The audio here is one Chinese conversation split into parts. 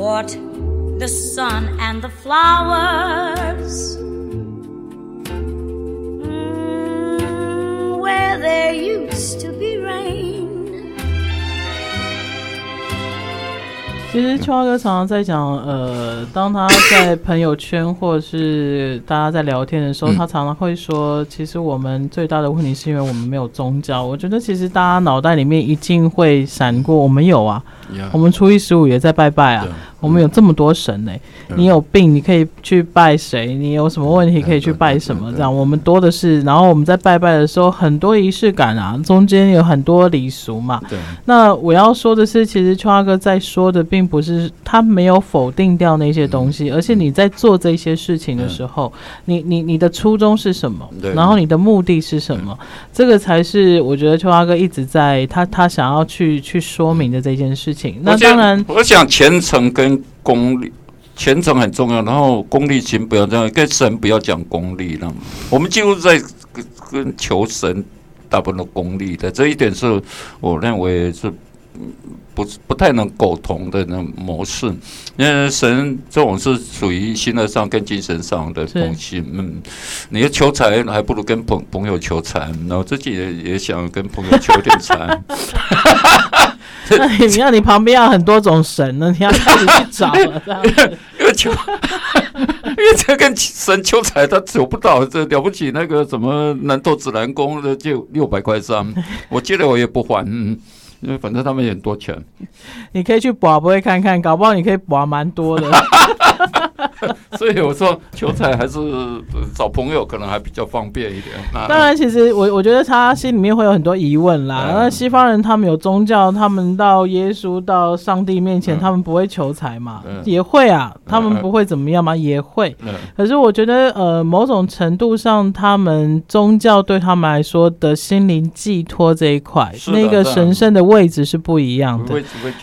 bought the sun and the flowers. Mm, where there used to 其实秋华哥常常在讲，呃，当他在朋友圈或者是大家在聊天的时候，他常常会说，其实我们最大的问题是因为我们没有宗教。我觉得其实大家脑袋里面一定会闪过，我们有啊，我们初一十五也在拜拜啊。我们有这么多神呢、欸，你有病你可以去拜谁？你有什么问题可以去拜什么？这样我们多的是。然后我们在拜拜的时候，很多仪式感啊，中间有很多礼俗嘛。对。那我要说的是，其实秋华哥在说的，并不是他没有否定掉那些东西，而且你在做这些事情的时候，你你你的初衷是什么？然后你的目的是什么？这个才是我觉得秋华哥一直在他他想要去去说明的这件事情。那当然，我想虔诚跟功利，虔诚很重要，然后功利心不要这样，跟神不要讲功利了。我们几乎在跟求神，大部分都功利的，这一点是我认为是不不太能苟同的那种模式。因为神这种是属于心灵上跟精神上的东西。嗯，你要求财，还不如跟朋朋友求财，然后自己也也想跟朋友求点财。那你看，你旁边要很多种神呢，你要自己去找了，这。因为求，因为这跟神求财，他求不到，这了不起。那个什么南投指南宫的就六百块三，我借了我也不还，嗯，因为反正他们也很多钱。你可以去博，不会看看，搞不好你可以保蛮多的。所以我说求财还是找朋友可能还比较方便一点。当然，其实我我觉得他心里面会有很多疑问啦。那西方人他们有宗教，他们到耶稣到上帝面前，他们不会求财嘛？也会啊，他们不会怎么样吗？也会。可是我觉得呃，某种程度上，他们宗教对他们来说的心灵寄托这一块，那个神圣的位置是不一样的。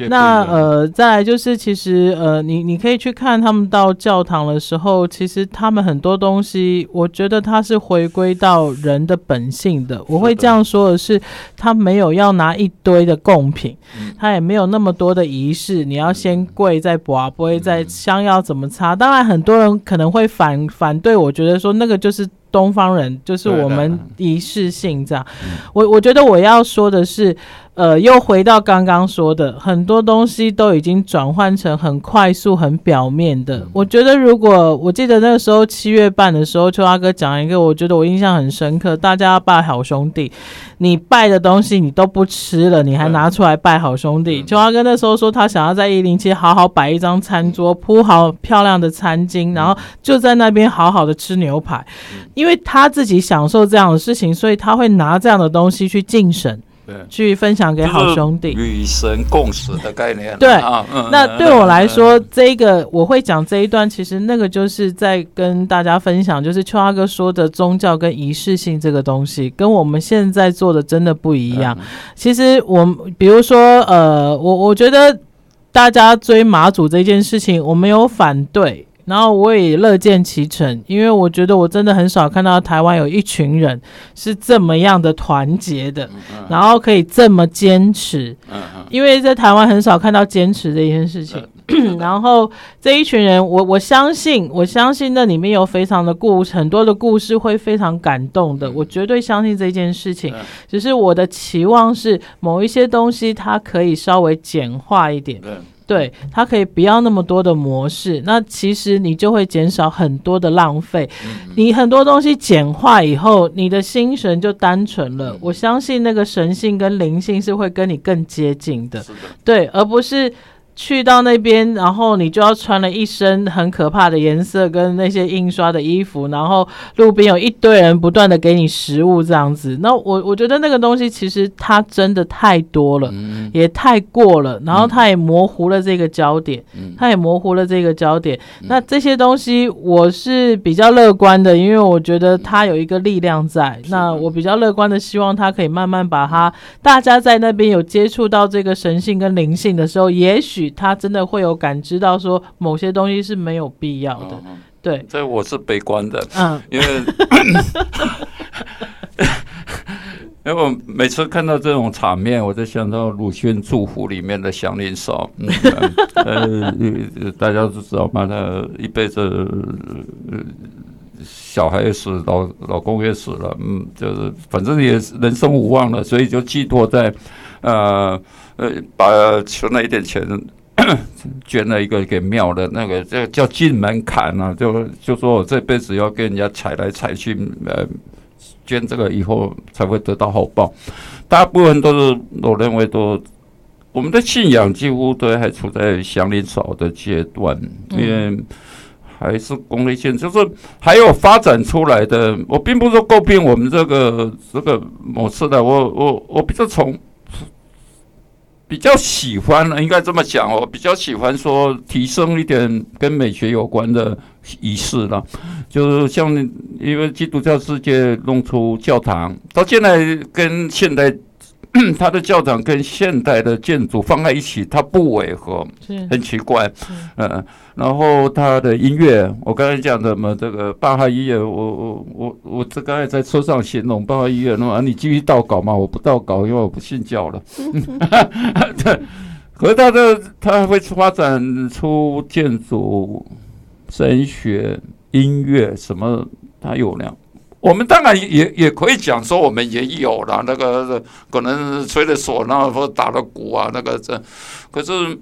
那呃，再来就是其实呃，你你可以去看他们到教堂的时候，其实他们很多东西，我觉得他是回归到人的本性的。我会这样说的是，他没有要拿一堆的贡品，他也没有那么多的仪式。你要先跪再拔，不会再香要怎么擦？当然，很多人可能会反反对，我觉得说那个就是东方人，就是我们仪式性这样。我我觉得我要说的是。呃，又回到刚刚说的，很多东西都已经转换成很快速、很表面的。我觉得，如果我记得那个时候七月半的时候，秋阿哥讲一个，我觉得我印象很深刻。大家要拜好兄弟，你拜的东西你都不吃了，你还拿出来拜好兄弟。秋华哥那时候说，他想要在一零七好好摆一张餐桌，铺好漂亮的餐巾，然后就在那边好好的吃牛排，因为他自己享受这样的事情，所以他会拿这样的东西去敬神。去分享给好兄弟，与神共识的概念。对，那对我来说，这个我会讲这一段，其实那个就是在跟大家分享，就是秋阿哥说的宗教跟仪式性这个东西，跟我们现在做的真的不一样。其实我比如说，呃，我我觉得大家追马祖这件事情，我没有反对。然后我也乐见其成，因为我觉得我真的很少看到台湾有一群人是这么样的团结的，然后可以这么坚持。因为在台湾很少看到坚持这件事情。然后这一群人，我我相信，我相信那里面有非常的故事，很多的故事会非常感动的。我绝对相信这件事情，只是我的期望是某一些东西它可以稍微简化一点。对，它可以不要那么多的模式，那其实你就会减少很多的浪费。你很多东西简化以后，你的心神就单纯了。我相信那个神性跟灵性是会跟你更接近的，对，而不是。去到那边，然后你就要穿了一身很可怕的颜色跟那些印刷的衣服，然后路边有一堆人不断的给你食物这样子。那我我觉得那个东西其实它真的太多了，嗯、也太过了，然后它也模糊了这个焦点，嗯、它也模糊了这个焦点。嗯、那这些东西我是比较乐观的，因为我觉得它有一个力量在。嗯、那我比较乐观的希望它可以慢慢把它，大家在那边有接触到这个神性跟灵性的时候，也许。他真的会有感知到说某些东西是没有必要的，嗯、对。这我是悲观的，嗯，因为 因为我每次看到这种场面，我就想到鲁迅祝福里面的祥林嫂，嗯，呃，大家都知道嘛，他一辈子，呃，小孩也死，老老公也死了，嗯，就是反正也人生无望了，所以就寄托在，呃呃，把存了一点钱，捐了一个给庙的那个，这叫进门槛啊，就就说我这辈子要跟人家踩来踩去，呃。捐这个以后才会得到好报，大部分都是我认为都我们的信仰几乎都还处在祥林嫂的阶段，因为还是功利性，就是还有发展出来的。我并不是说诟病我们这个这个模式的，我我我比较从。比较喜欢呢，应该这么讲，我比较喜欢说提升一点跟美学有关的仪式了，就是像因为基督教世界弄出教堂，到现在跟现代。他的教堂跟现代的建筑放在一起，它不违和，很奇怪。嗯，然后他的音乐，我刚才讲的嘛，这个巴哈音乐，我我我我这刚才在车上形容巴哈音乐，那么你继续祷告嘛，我不祷告，因为我不信教了。对，可是他的他还会发展出建筑、神学、音乐什么，他有量。我们当然也也可以讲说，我们也有了那个可能吹的唢，呐或打的鼓啊，那个这，可是，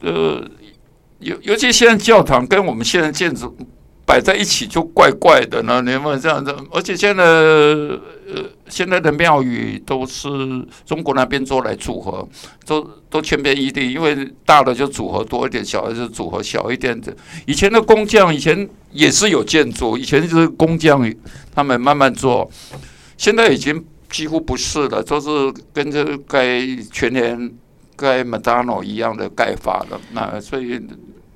呃，尤尤其现在教堂跟我们现在建筑摆在一起就怪怪的呢，你们这样子，而且现在呃现在的庙宇都是中国那边做来组合，都都千篇一律，因为大的就组合多一点，小的就组合小一点的。以前的工匠以前。也是有建筑，以前就是工匠，他们慢慢做，现在已经几乎不是了，都是跟这盖全年、盖麦当劳一样的盖法了。那所以，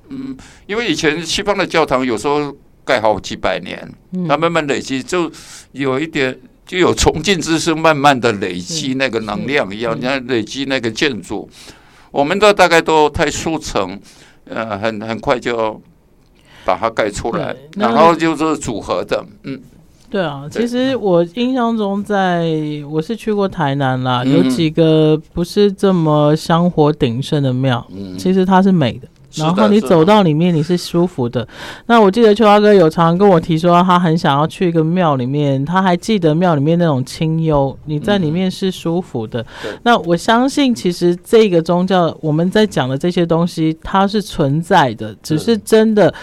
嗯，因为以前西方的教堂有时候盖好几百年，它慢慢累积，就有一点就有崇敬之声，慢慢的累积那个能量一样，你看累积那个建筑，我们的大概都太速成，呃，很很快就。把它盖出来，然后就是组合的，嗯，对啊，其实我印象中，在我是去过台南啦，有几个不是这么香火鼎盛的庙，其实它是美的。然后你走到里面，你是舒服的。那我记得秋华哥有常常跟我提说，他很想要去一个庙里面，他还记得庙里面那种清幽，你在里面是舒服的。那我相信，其实这个宗教我们在讲的这些东西，它是存在的，只是真的。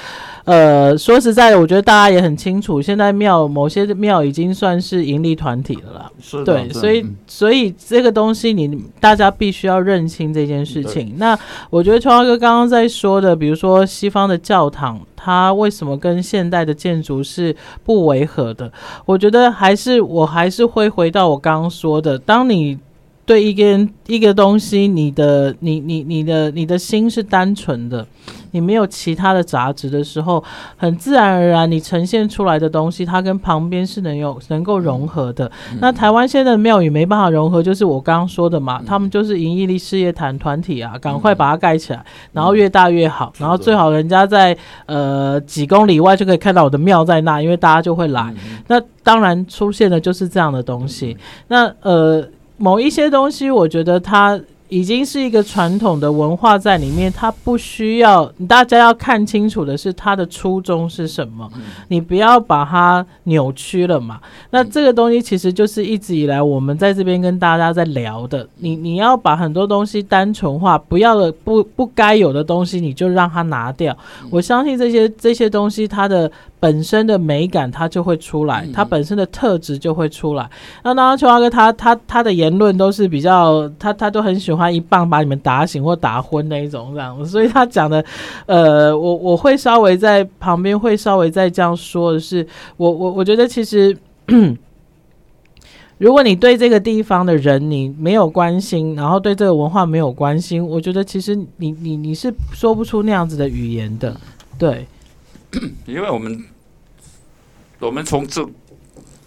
呃，说实在的，我觉得大家也很清楚，现在庙某些庙已经算是盈利团体了啦。是，对，所以所以这个东西你大家必须要认清这件事情。那我觉得秋华哥刚刚在说的，比如说西方的教堂，它为什么跟现代的建筑是不违和的？我觉得还是我还是会回到我刚刚说的，当你。对一个人一个东西，你的你你你的你的心是单纯的，你没有其他的杂质的时候，很自然而然，你呈现出来的东西，它跟旁边是能有能够融合的。嗯、那台湾现在的庙宇没办法融合，就是我刚刚说的嘛，嗯、他们就是营利事业团团体啊，赶快把它盖起来，嗯、然后越大越好，然后最好人家在呃几公里外就可以看到我的庙在那，因为大家就会来。嗯、那当然出现的就是这样的东西。嗯、那呃。某一些东西，我觉得它已经是一个传统的文化在里面，它不需要大家要看清楚的是它的初衷是什么，你不要把它扭曲了嘛。那这个东西其实就是一直以来我们在这边跟大家在聊的，你你要把很多东西单纯化，不要的不不该有的东西你就让它拿掉。我相信这些这些东西它的。本身的美感，它就会出来，它本身的特质就会出来。那当然，秋华哥他他他的言论都是比较，他他都很喜欢一棒把你们打醒或打昏那一种这样子，所以他讲的，呃，我我会稍微在旁边会稍微再这样说的是，我我我觉得其实，如果你对这个地方的人你没有关心，然后对这个文化没有关心，我觉得其实你你你是说不出那样子的语言的，对，因为我们。我们从这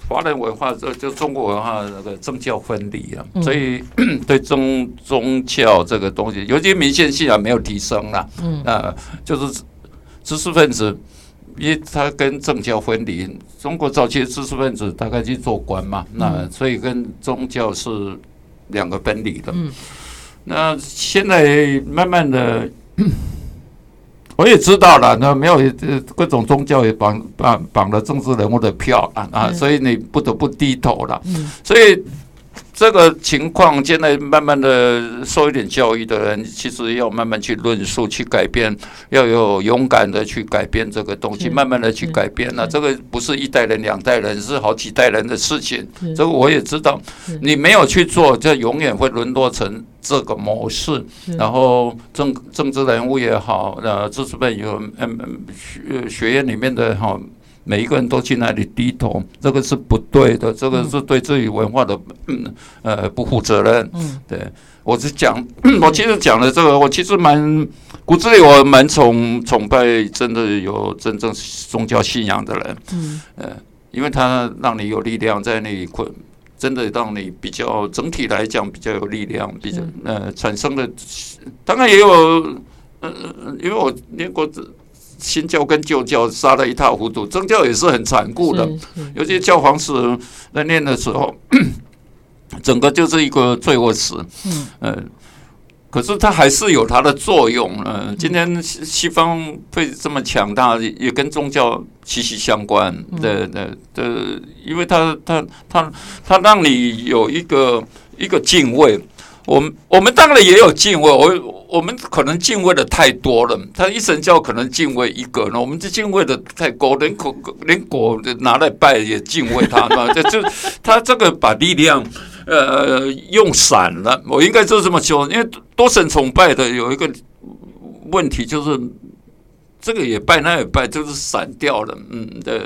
华人文化，这就中国文化那个政教分离啊，嗯、所以 对宗宗教这个东西，尤其民间信仰没有提升了。嗯，啊，就是知识分子因为他跟政教分离。中国早期的知识分子大概去做官嘛，嗯、那所以跟宗教是两个分离的。嗯，那现在慢慢的，我也知道了，那没有各种宗教也绑绑绑了政治人物的票啊啊，所以你不得不低头了。嗯，所以。这个情况，现在慢慢的受一点教育的人，其实要慢慢去论述、去改变，要有勇敢的去改变这个东西，慢慢的去改变。那这个不是一代人、两代人，是好几代人的事情。这个我也知道，你没有去做，就永远会沦落成这个模式。然后政政治人物也好，呃，知识分子有嗯学学院里面的哈。每一个人都去那里低头，这个是不对的，这个是对自己文化的嗯呃不负责任。嗯，对我是讲，我其实讲的这个，我其实蛮骨子里我蛮崇崇拜真的有真正宗教信仰的人。嗯，呃，因为他让你有力量在那里困，真的让你比较整体来讲比较有力量，比较呃产生的，当然也有，呃，因为我念过这。新教跟旧教杀得一塌糊涂，宗教也是很残酷的，尤其教皇史在念的时候，整个就是一个罪恶史。嗯，呃，可是它还是有它的作用。嗯，今天西方会这么强大，也跟宗教息息相关。对对对，因为它它它它让你有一个一个敬畏。我们我们当然也有敬畏，我我们可能敬畏的太多了。他一神教可能敬畏一个呢，我们就敬畏的太高，连果连果拿来拜也敬畏他嘛。就就他这个把力量呃用散了，我应该就这么说。因为多神崇拜的有一个问题，就是这个也拜，那也拜，就是散掉了。嗯，对。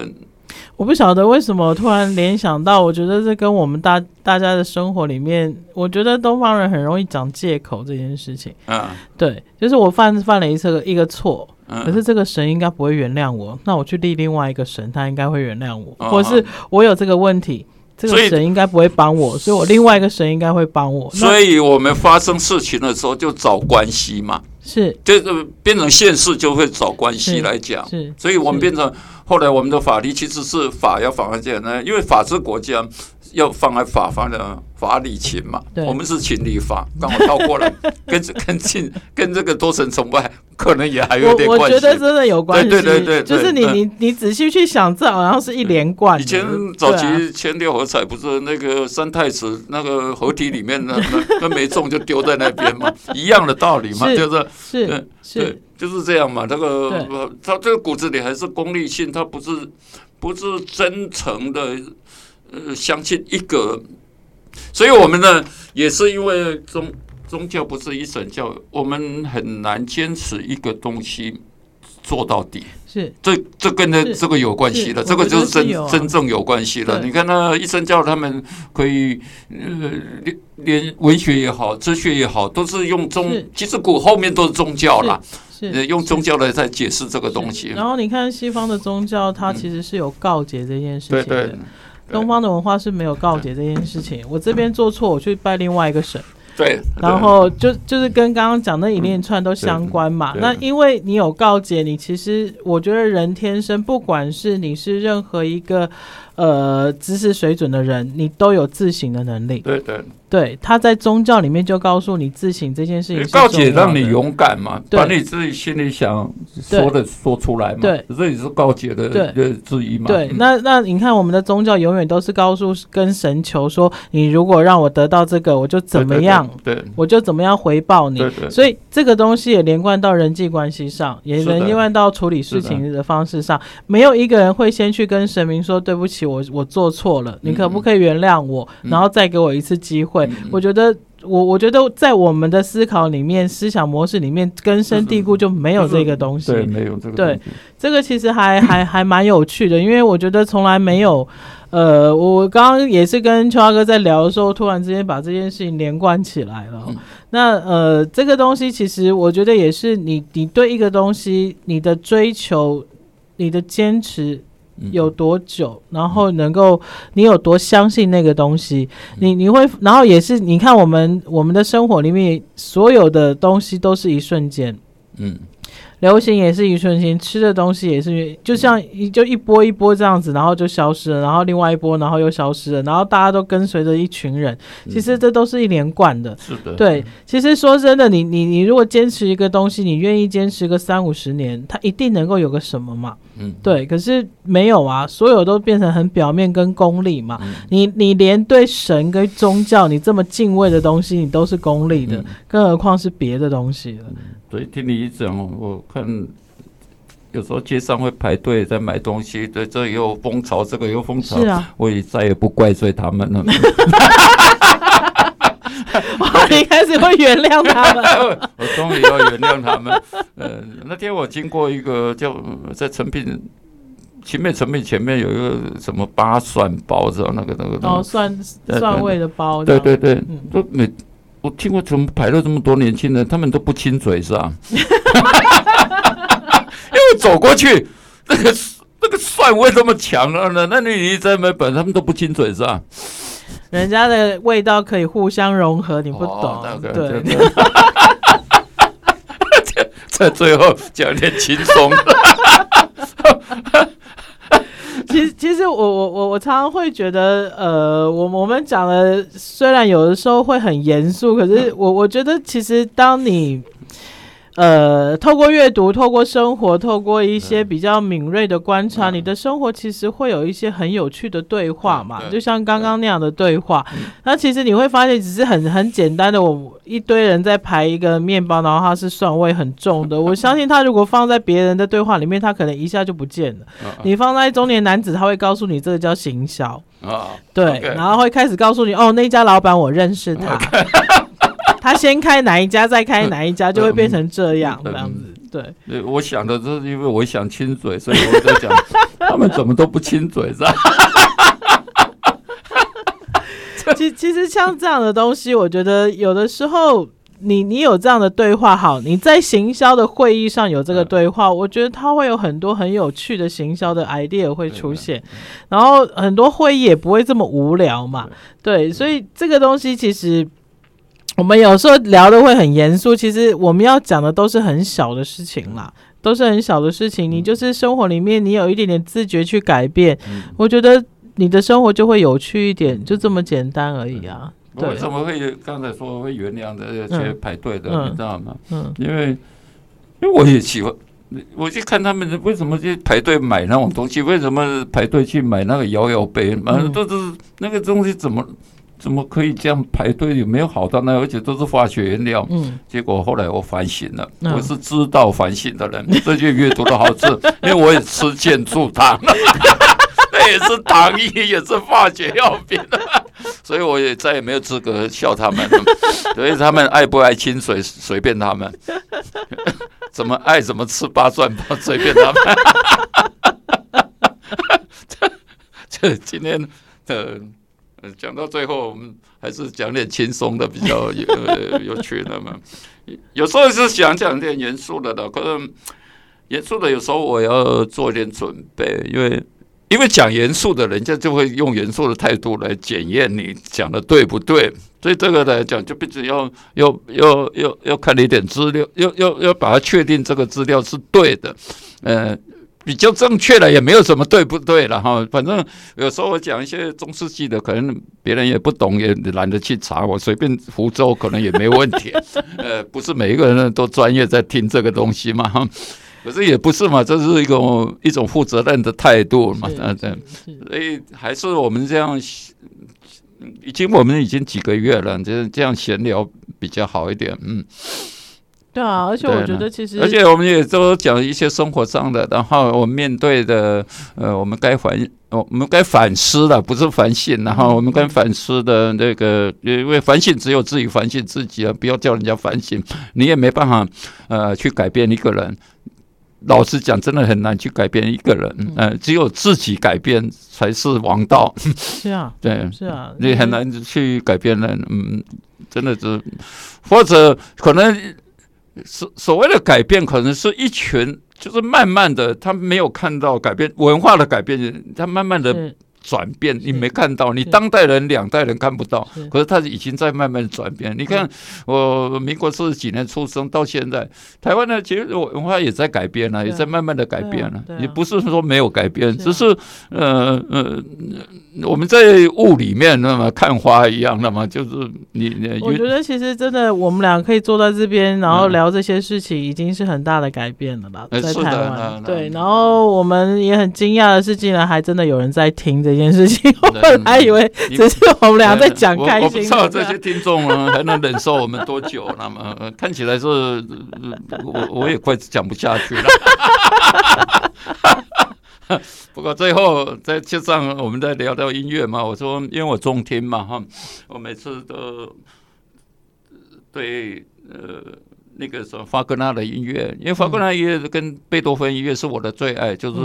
我不晓得为什么突然联想到，我觉得这跟我们大大家的生活里面，我觉得东方人很容易讲借口这件事情。嗯，对，就是我犯犯了一次一个错，可是这个神应该不会原谅我，那我去立另外一个神，他应该会原谅我，或是我有这个问题，这个神应该不会帮我，所以我另外一个神应该会帮我。所以我们发生事情的时候就找关系嘛，是，就是变成现世就会找关系来讲，是，所以我们变成。后来我们的法律其实是法要放在这呢，因为法治国家要放在法方的法理情嘛。我们是情理法，刚好倒过来，跟跟进跟这个多神崇拜可能也还有点关系。我觉得真的有关系。对对对，就是你你你仔细去想，这好像是一连贯。以前早期签六合彩不是那个三太子那个合体里面那，那没中就丢在那边嘛，一样的道理嘛，就是是是。就是这样嘛，这个他这个骨子里还是功利性，他不是不是真诚的呃相信一个，所以我们呢也是因为宗宗教不是一神教，我们很难坚持一个东西做到底。是，这这跟这这个有关系的，这个就是真真正有关系了。你看那一神教他们可以呃连连文学也好，哲学也好，都是用宗，其实古后面都是宗教啦。是用宗教来在解释这个东西。然后你看西方的宗教，它其实是有告诫这件事情的。对对。东方的文化是没有告解这件事情。我这边做错，我去拜另外一个神。对。然后就就是跟刚刚讲那一连串都相关嘛。那因为你有告解，你其实我觉得人天生，不管是你是任何一个呃知识水准的人，你都有自省的能力。对对。对，他在宗教里面就告诉你自省这件事情，告解让你勇敢嘛，把你自己心里想说的说出来嘛。对，这也是告解的之一嘛。对，那那你看，我们的宗教永远都是告诉跟神求说，你如果让我得到这个，我就怎么样，对，我就怎么样回报你。所以这个东西也连贯到人际关系上，也连贯到处理事情的方式上。没有一个人会先去跟神明说对不起，我我做错了，你可不可以原谅我，然后再给我一次机会。我觉得，我我觉得在我们的思考里面、思想模式里面根深蒂固就没有这个东西。对，没有这个。对，这个其实还还还蛮有趣的，因为我觉得从来没有。呃，我刚刚也是跟秋华哥在聊的时候，突然之间把这件事情连贯起来了。那呃，这个东西其实我觉得也是你你对一个东西你的追求、你的坚持。有多久，然后能够你有多相信那个东西，你你会，然后也是你看我们我们的生活里面所有的东西都是一瞬间，嗯，流行也是一瞬间，吃的东西也是，就像一就一波一波这样子，然后就消失了，然后另外一波，然后又消失了，然后大家都跟随着一群人，其实这都是一连贯的。是的，对，其实说真的，你你你如果坚持一个东西，你愿意坚持个三五十年，它一定能够有个什么嘛？嗯，对。可是没有啊，所有都变成很表面跟功利嘛。嗯、你你连对神跟宗教你这么敬畏的东西，你都是功利的，嗯、更何况是别的东西了。所以听你一讲，我看有时候街上会排队在买东西，对，这又风潮，这个又风潮，是啊，我也再也不怪罪他们了。我一开始会原谅他们，我终于要原谅他们。呃，那天我经过一个叫在成品，前面成品前面有一个什么八蒜包，知道那个那个哦，蒜蒜味的包，对对对，都每。我听过怎么排了这么多年轻人，他们都不亲嘴是吧？因为走过去，那个那个蒜味这么强了呢，那你在没本，他们都不亲嘴是吧？人家的味道可以互相融合，你不懂。对，在最后讲点轻松的。其实，其实我我我我常常会觉得，呃，我我们讲的虽然有的时候会很严肃，可是我我觉得，其实当你。呃，透过阅读，透过生活，透过一些比较敏锐的观察，嗯、你的生活其实会有一些很有趣的对话嘛，就像刚刚那样的对话。那其实你会发现，只是很很简单的，我一堆人在排一个面包，然后它是蒜味很重的。我相信他如果放在别人的对话里面，他可能一下就不见了。你放在中年男子，他会告诉你这个叫行销。啊对，然后会开始告诉你，哦，那家老板我认识他。他先开哪一家，再开哪一家，就会变成这样 这样子。对，对，我想的是，因为我想亲嘴，所以我在讲，他们怎么都不亲嘴，是吧？其其实像这样的东西，我觉得有的时候，你你有这样的对话，好，你在行销的会议上有这个对话，我觉得它会有很多很有趣的行销的 idea 会出现，然后很多会议也不会这么无聊嘛。对，所以这个东西其实。我们有时候聊的会很严肃，其实我们要讲的都是很小的事情啦，都是很小的事情。你就是生活里面，你有一点点自觉去改变，嗯、我觉得你的生活就会有趣一点，就这么简单而已啊。对，为什么会刚才说会原谅的去排队的，嗯、你知道吗？嗯，因为因为我也喜欢，我去看他们为什么去排队买那种东西，为什么排队去买那个摇摇杯，反正都是那个东西怎么？怎么可以这样排队？有没有好到那？而且都是化学原料。嗯，结果后来我反省了，嗯、我是知道反省的人。这就阅读的好处，因为我也吃健助糖，那也是糖衣，也是化学药品，所以我也再也没有资格笑他们。所以他们爱不爱清水随便他们，怎么爱怎么吃八蒜包随便他们。这这今天的。讲到最后，我们还是讲点轻松的比较有有趣的嘛。有时候是想讲点严肃的的，可是严肃的有时候我要做点准备，因为因为讲严肃的人家就会用严肃的态度来检验你讲的对不对，所以这个来讲就必须要要要要要看你一点资料，要要要把它确定这个资料是对的，呃。比较正确了也没有什么对不对了哈，反正有时候我讲一些中世纪的，可能别人也不懂，也懒得去查，我随便胡诌可能也没问题。呃，不是每一个人都专业在听这个东西嘛，可是也不是嘛，这是一种一种负责任的态度嘛，啊，这，所以还是我们这样，已经我们已经几个月了，就是这样闲聊比较好一点，嗯。对啊，而且我觉得其实，而且我们也都讲一些生活上的，然后我们面对的，呃，我们该反，我们该反思的，不是反省，然后我们该反思的那个，因为反省只有自己反省自己啊，不要叫人家反省，你也没办法，呃，去改变一个人。老实讲，真的很难去改变一个人，呃，只有自己改变才是王道。是啊，对，是啊，你很难去改变人，嗯，真的是，或者可能。所所谓的改变，可能是一群，就是慢慢的，他没有看到改变文化的改变，他慢慢的转变，你没看到，你当代人两代人看不到，可是他已经在慢慢转变。你看，我民国四十几年出生到现在，台湾呢，其实文化也在改变了，也在慢慢的改变了，也不是说没有改变，只是呃呃，我们在雾里面那么看花一样，那么就是你你，我觉得其实真的，我们俩可以坐在这边，然后聊这些事情，已经是很大的改变了吧，在台湾。对，然后我们也很惊讶的是，竟然还真的有人在听这件事情，我本来以为只是我们俩在讲开心。我不知道这些听众呢还能忍受我们多久，那么看起来是，我我也快讲不下去了。不过最后在车上我们在聊到音乐嘛，我说因为我中听嘛哈，我每次都对呃。那个什么法格纳的音乐，因为法格纳音乐跟贝多芬音乐是我的最爱，就是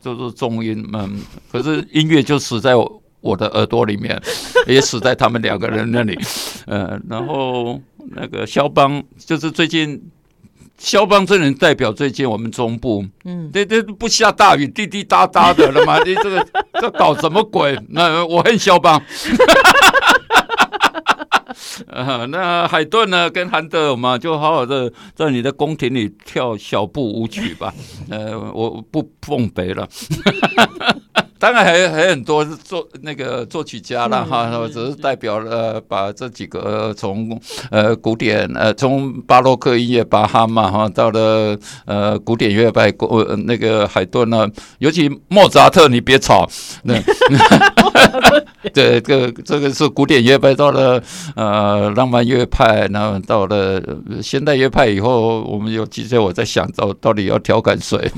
就是中音嘛。可是音乐就死在我的耳朵里面，也死在他们两个人那里。呃，然后那个肖邦，就是最近肖邦这人代表最近我们中部，嗯，这这不下大雨，滴滴答答的了嘛？你这个这搞什么鬼？那我恨肖邦。呃，那海顿呢？跟韩德尔嘛，就好好的在你的宫廷里跳小步舞曲吧。呃，我不奉陪了。当然还还很多作那个作曲家了哈，我只是代表了把这几个从呃古典呃从巴洛克音乐巴哈嘛哈，到了呃古典乐派呃那个海顿呢，尤其莫扎特你别吵，那 对，这个这个是古典乐派，到了呃浪漫乐派，然后到了现代乐派以后，我们有几岁我在想到到底要调侃谁。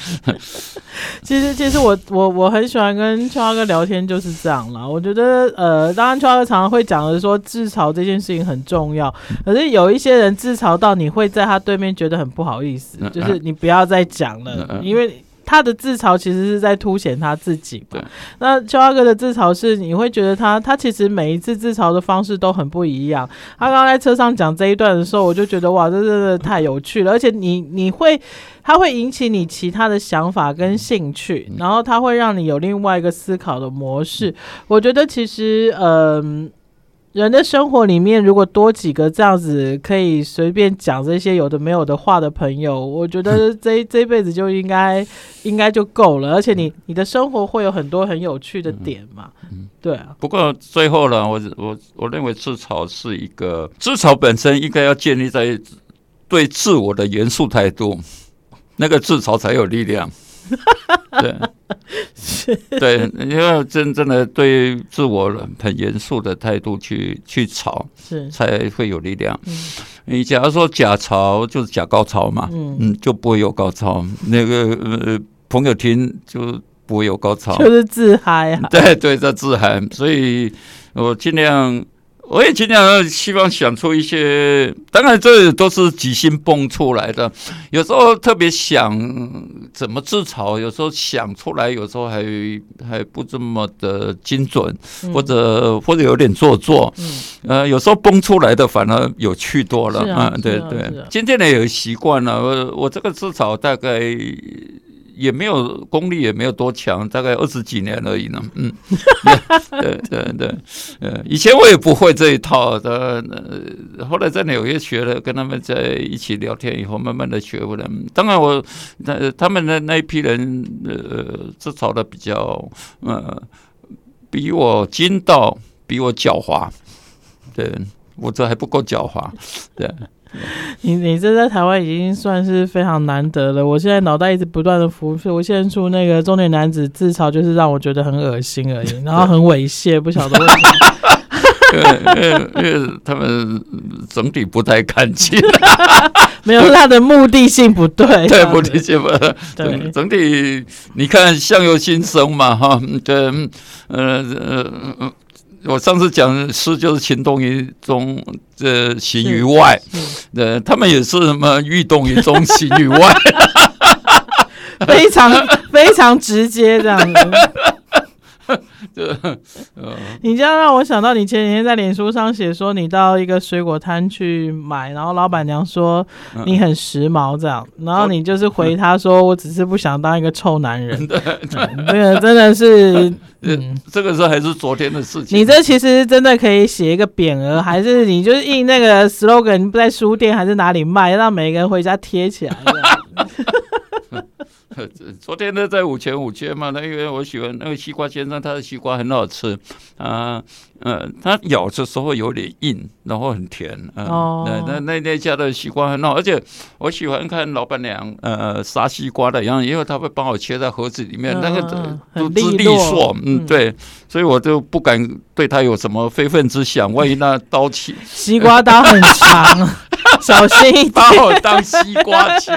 其实，其实我我我很喜欢跟秋华哥聊天，就是这样啦。我觉得，呃，当然秋华哥常常会讲的说自嘲这件事情很重要，可是有一些人自嘲到你会在他对面觉得很不好意思，就是你不要再讲了，因为。他的自嘲其实是在凸显他自己嘛。那秋阿哥的自嘲是，你会觉得他他其实每一次自嘲的方式都很不一样。他刚刚在车上讲这一段的时候，我就觉得哇，这真的太有趣了。而且你你会，他会引起你其他的想法跟兴趣，然后他会让你有另外一个思考的模式。我觉得其实，嗯、呃。人的生活里面，如果多几个这样子可以随便讲这些有的没有的话的朋友，我觉得 这这辈子就应该应该就够了。而且你你的生活会有很多很有趣的点嘛，对啊。不过最后呢，我我我认为自嘲是一个自嘲本身应该要建立在对自我的严肃态度，那个自嘲才有力量。对，是，对，因为真正的对自我很严肃的态度去去吵，是才会有力量。嗯、你假如说假吵就是假高潮嘛，嗯，嗯，就不会有高潮。那个呃，朋友听就不会有高潮，就是自嗨啊。对对，在自嗨，所以我尽量。我也尽量希望想出一些，当然这都是即兴蹦出来的。有时候特别想怎么自嘲，有时候想出来，有时候还还不这么的精准，或者或者有点做作。嗯呃，有时候蹦出来的反而有趣多了。啊，对对。渐渐的也习惯了，我我这个自嘲大概。也没有功力，也没有多强，大概二十几年而已呢。嗯，对 对对，呃，以前我也不会这一套的，呃，后来在纽约学了，跟他们在一起聊天以后，慢慢的学会了。当然我，那他们的那一批人，呃，自嘲的比较，呃，比我精到，比我狡猾。对，我这还不够狡猾，对。你你这在台湾已经算是非常难得了。我现在脑袋一直不断的浮出，我现在出那个中年男子自嘲，就是让我觉得很恶心而已，然后很猥亵，不晓得为什么。因为因为他们整体不太干净，没有他的目的性不对，对目的性不对，对整体你看相由心生嘛哈，对，呃呃。我上次讲诗就是情动于中，这形于外，呃，他们也是什么欲动于中，形于外，非常非常直接这样子。这呃，你这样让我想到，你前几天在脸书上写说，你到一个水果摊去买，然后老板娘说你很时髦，这样，然后你就是回她说，我只是不想当一个臭男人。对，这个真的是，嗯，这个时候还是昨天的事情。你这其实真的可以写一个匾额，还是你就是印那个 slogan，在书店还是哪里卖，让每个人回家贴起来。昨天呢，在五泉五缺嘛，那因为我喜欢那个西瓜先生，他的西瓜很好吃啊，呃，他咬的时候有点硬，然后很甜啊。哦，那那那家的西瓜很好，而且我喜欢看老板娘呃杀西瓜的样子，因为他会帮我切在盒子里面，嗯、那个都是利索，嗯，对，所以我就不敢对他有什么非分之想，万一那刀切，西瓜刀很长。小心一点，把我当西瓜切